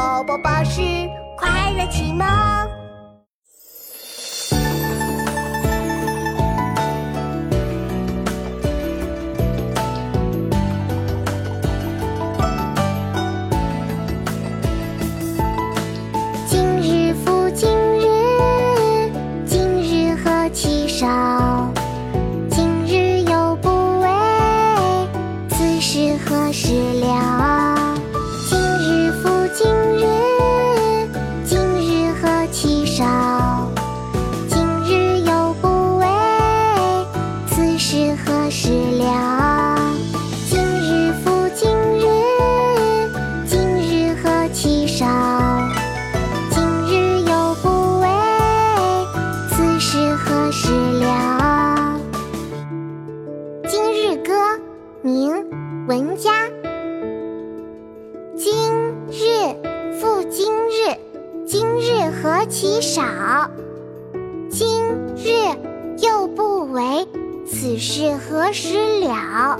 宝宝巴士快乐启蒙。今日复今日，今日何其少。何时了？今日歌，明·文嘉。今日复今日，今日何其少。今日又不为，此事何时了？